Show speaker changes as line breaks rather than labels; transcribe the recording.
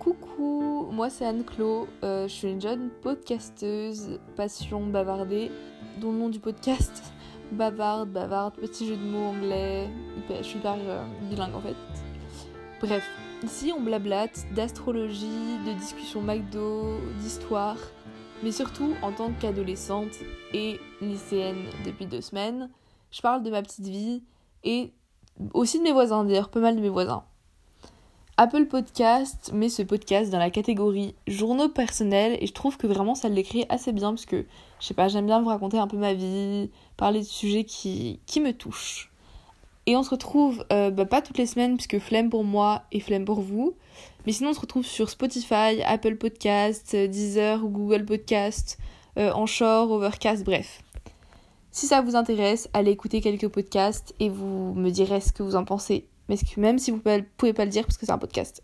Coucou, moi c'est Anne-Clo, euh, je suis une jeune podcasteuse, passion bavardée, dont le nom du podcast, bavarde, bavarde, petit jeu de mots anglais, je suis hyper euh, bilingue en fait. Bref, ici on blablate d'astrologie, de discussions McDo, d'histoire, mais surtout en tant qu'adolescente et lycéenne depuis deux semaines, je parle de ma petite vie et aussi de mes voisins d'ailleurs, pas mal de mes voisins. Apple Podcast met ce podcast dans la catégorie journaux personnels et je trouve que vraiment ça l'écrit assez bien parce que je sais pas, j'aime bien vous raconter un peu ma vie, parler de sujets qui, qui me touchent. Et on se retrouve, euh, bah, pas toutes les semaines puisque flemme pour moi et flemme pour vous, mais sinon on se retrouve sur Spotify, Apple Podcast, Deezer Google Podcast, euh, Anchor, Overcast, bref. Si ça vous intéresse, allez écouter quelques podcasts et vous me direz ce que vous en pensez mais même si vous pouvez pas le dire parce que c'est un podcast.